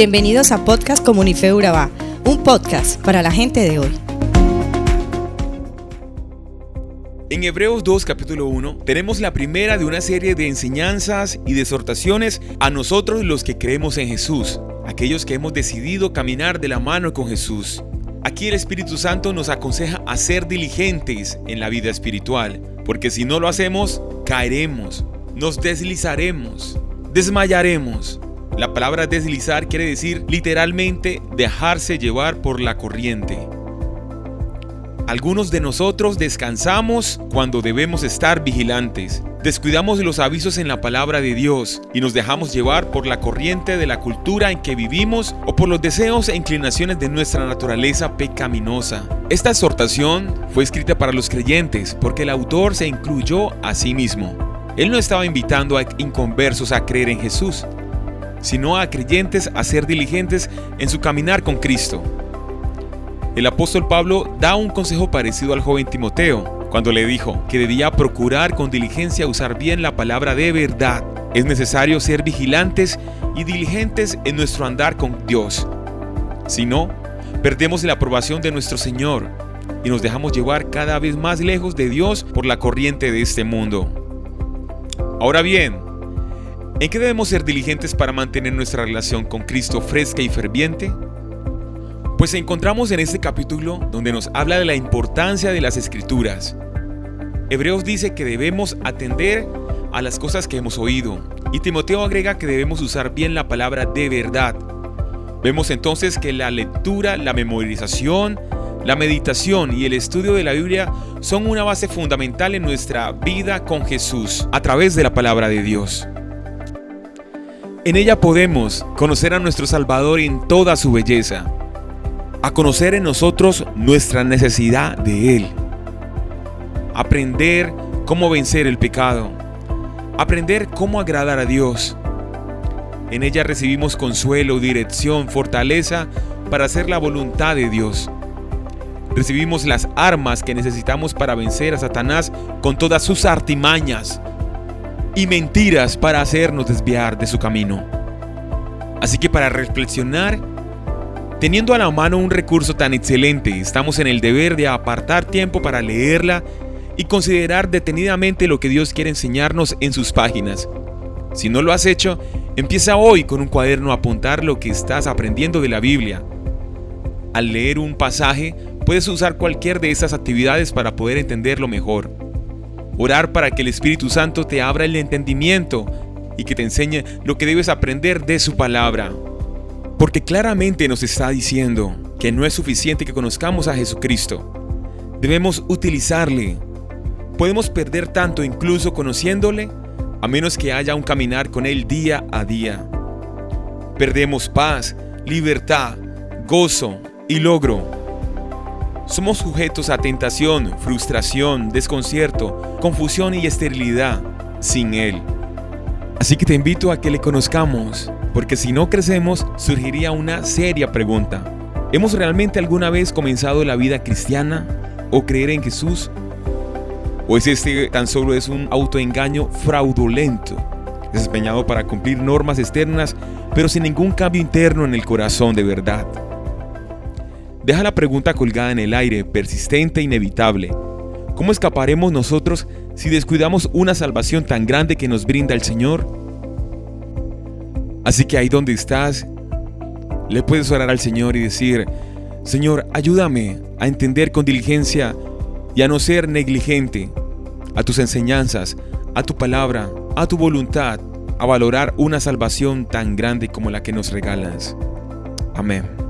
Bienvenidos a Podcast Comunife Urabá, un podcast para la gente de hoy. En Hebreos 2 capítulo 1 tenemos la primera de una serie de enseñanzas y de exhortaciones a nosotros los que creemos en Jesús, aquellos que hemos decidido caminar de la mano con Jesús. Aquí el Espíritu Santo nos aconseja a ser diligentes en la vida espiritual, porque si no lo hacemos, caeremos, nos deslizaremos, desmayaremos. La palabra deslizar quiere decir literalmente dejarse llevar por la corriente. Algunos de nosotros descansamos cuando debemos estar vigilantes. Descuidamos los avisos en la palabra de Dios y nos dejamos llevar por la corriente de la cultura en que vivimos o por los deseos e inclinaciones de nuestra naturaleza pecaminosa. Esta exhortación fue escrita para los creyentes porque el autor se incluyó a sí mismo. Él no estaba invitando a inconversos a creer en Jesús, sino a creyentes a ser diligentes en su caminar con Cristo. El apóstol Pablo da un consejo parecido al joven Timoteo, cuando le dijo que debía procurar con diligencia usar bien la palabra de verdad. Es necesario ser vigilantes y diligentes en nuestro andar con Dios. Si no, perdemos la aprobación de nuestro Señor y nos dejamos llevar cada vez más lejos de Dios por la corriente de este mundo. Ahora bien, ¿en qué debemos ser diligentes para mantener nuestra relación con Cristo fresca y ferviente? Pues encontramos en este capítulo donde nos habla de la importancia de las escrituras. Hebreos dice que debemos atender a las cosas que hemos oído y Timoteo agrega que debemos usar bien la palabra de verdad. Vemos entonces que la lectura, la memorización, la meditación y el estudio de la Biblia son una base fundamental en nuestra vida con Jesús a través de la palabra de Dios. En ella podemos conocer a nuestro Salvador en toda su belleza, a conocer en nosotros nuestra necesidad de Él, aprender cómo vencer el pecado, aprender cómo agradar a Dios. En ella recibimos consuelo, dirección, fortaleza para hacer la voluntad de Dios recibimos las armas que necesitamos para vencer a Satanás con todas sus artimañas y mentiras para hacernos desviar de su camino. Así que para reflexionar, teniendo a la mano un recurso tan excelente, estamos en el deber de apartar tiempo para leerla y considerar detenidamente lo que Dios quiere enseñarnos en sus páginas. Si no lo has hecho, empieza hoy con un cuaderno a apuntar lo que estás aprendiendo de la Biblia. Al leer un pasaje, Puedes usar cualquier de estas actividades para poder entenderlo mejor. Orar para que el Espíritu Santo te abra el entendimiento y que te enseñe lo que debes aprender de su palabra. Porque claramente nos está diciendo que no es suficiente que conozcamos a Jesucristo. Debemos utilizarle. Podemos perder tanto incluso conociéndole a menos que haya un caminar con Él día a día. Perdemos paz, libertad, gozo y logro somos sujetos a tentación, frustración, desconcierto, confusión y esterilidad sin Él. Así que te invito a que le conozcamos, porque si no crecemos surgiría una seria pregunta. ¿Hemos realmente alguna vez comenzado la vida cristiana o creer en Jesús? ¿O es este tan solo es un autoengaño fraudulento, desempeñado para cumplir normas externas, pero sin ningún cambio interno en el corazón de verdad? Deja la pregunta colgada en el aire, persistente e inevitable. ¿Cómo escaparemos nosotros si descuidamos una salvación tan grande que nos brinda el Señor? Así que ahí donde estás, le puedes orar al Señor y decir, Señor, ayúdame a entender con diligencia y a no ser negligente a tus enseñanzas, a tu palabra, a tu voluntad, a valorar una salvación tan grande como la que nos regalas. Amén.